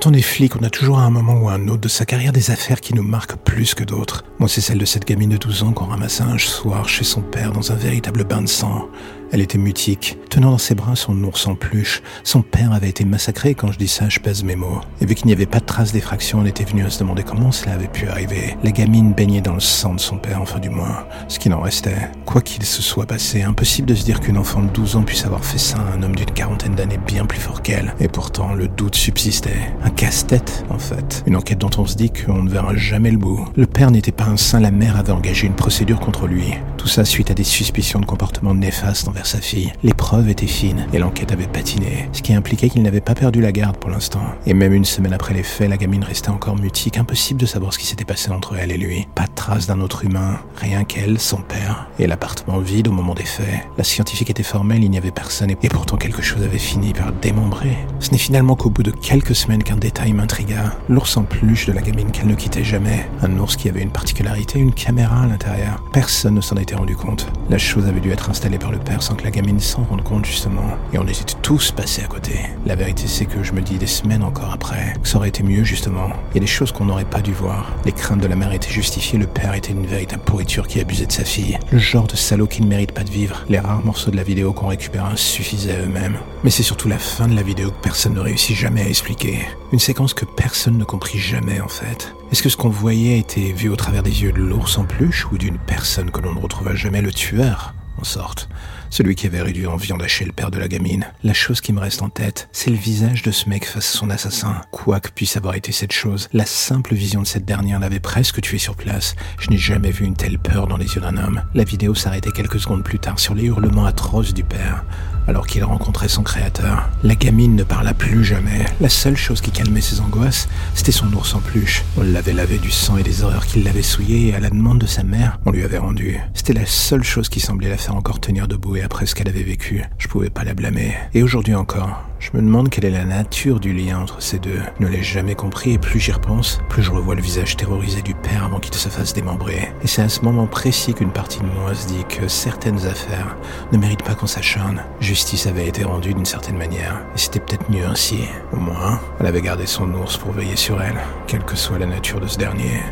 Quand on est flic, on a toujours à un moment ou à un autre de sa carrière des affaires qui nous marquent plus que d'autres. Moi, c'est celle de cette gamine de 12 ans qu'on ramassait un soir chez son père dans un véritable bain de sang. Elle était mutique, tenant dans ses bras son ours en peluche. Son père avait été massacré, quand je dis ça, je pèse mes mots. Et vu qu'il n'y avait pas de traces d'effraction, on était venu à se demander comment cela avait pu arriver. La gamine baignait dans le sang de son père, enfin du moins, ce qui n'en restait. Quoi qu'il se soit passé, impossible de se dire qu'une enfant de 12 ans puisse avoir fait ça à un homme d'une quarantaine d'années bien plus fort qu'elle. Et pourtant, le doute subsistait. Un casse-tête, en fait. Une enquête dont on se dit qu'on ne verra jamais le bout. Le père n'était pas un saint, la mère avait engagé une procédure contre lui. Tout ça suite à des suspicions de comportement néfaste envers sa fille. Les preuves étaient fines et l'enquête avait patiné, ce qui impliquait qu'il n'avait pas perdu la garde pour l'instant. Et même une semaine après les faits, la gamine restait encore mutique, impossible de savoir ce qui s'était passé entre elle et lui. Pas de trace d'un autre humain, rien qu'elle, son père, et l'appartement vide au moment des faits. La scientifique était formelle, il n'y avait personne, et pourtant quelque chose avait fini par démembrer. Ce n'est finalement qu'au bout de quelques semaines qu'un détail m'intrigua. L'ours en peluche de la gamine qu'elle ne quittait jamais. Un ours qui avait une particularité, une caméra à l'intérieur. Personne ne s'en était rendu compte. La chose avait dû être installée par le père sans que la gamine s'en rendre compte justement. Et on était tous passés à côté. La vérité c'est que je me dis des semaines encore après que ça aurait été mieux justement. Il y a des choses qu'on n'aurait pas dû voir. Les craintes de la mère étaient justifiées, le père était une véritable pourriture qui abusait de sa fille. Le genre de salaud qui ne mérite pas de vivre. Les rares morceaux de la vidéo qu'on récupéra suffisaient à eux-mêmes. Mais c'est surtout la fin de la vidéo que personne ne réussit jamais à expliquer. Une séquence que personne ne comprit jamais en fait. Est-ce que ce qu'on voyait était vu au travers des yeux de l'ours en peluche ou d'une personne que l'on ne retrouva jamais le tueur en sorte? Celui qui avait réduit en viande hachée le père de la gamine. La chose qui me reste en tête, c'est le visage de ce mec face à son assassin. Quoi que puisse avoir été cette chose, la simple vision de cette dernière l'avait presque tué sur place. Je n'ai jamais vu une telle peur dans les yeux d'un homme. La vidéo s'arrêtait quelques secondes plus tard sur les hurlements atroces du père alors qu'il rencontrait son créateur. La gamine ne parla plus jamais. La seule chose qui calmait ses angoisses, c'était son ours en peluche. On l'avait lavé du sang et des horreurs qui l'avaient souillé et à la demande de sa mère, on lui avait rendu. C'était la seule chose qui semblait la faire encore tenir debout et après ce qu'elle avait vécu, je pouvais pas la blâmer. Et aujourd'hui encore, je me demande quelle est la nature du lien entre ces deux. Ne l'ai jamais compris et plus j'y repense, plus je revois le visage terrorisé du père avant qu'il se fasse démembrer. Et c'est à ce moment précis qu'une partie de moi se dit que certaines affaires ne méritent pas qu'on s'acharne. Justice avait été rendue d'une certaine manière, et c'était peut-être mieux ainsi. Au moins, elle avait gardé son ours pour veiller sur elle, quelle que soit la nature de ce dernier.